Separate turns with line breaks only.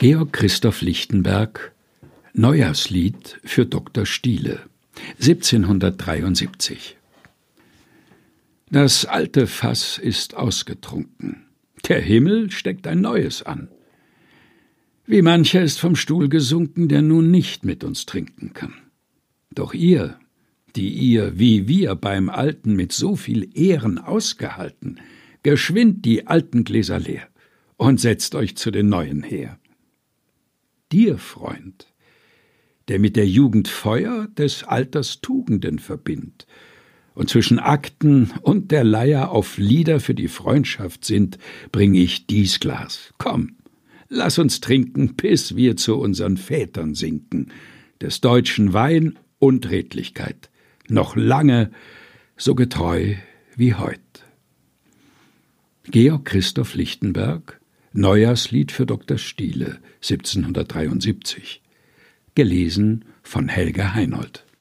Georg Christoph Lichtenberg Neujahrslied für Dr. Stiele 1773 Das alte Fass ist ausgetrunken. Der Himmel steckt ein neues an. Wie mancher ist vom Stuhl gesunken, der nun nicht mit uns trinken kann. Doch ihr, die ihr, wie wir beim Alten mit so viel Ehren ausgehalten, geschwind die alten Gläser leer und setzt euch zu den neuen her dir, Freund, der mit der Jugend Feuer des Alters Tugenden verbindt und zwischen Akten und der Leier auf Lieder für die Freundschaft sind, bring ich dies Glas. Komm, lass uns trinken, bis wir zu unseren Vätern sinken, des deutschen Wein und Redlichkeit, noch lange so getreu wie heut. Georg Christoph Lichtenberg Neujahrslied für Dr. Stiele 1773. Gelesen von Helga Heinold.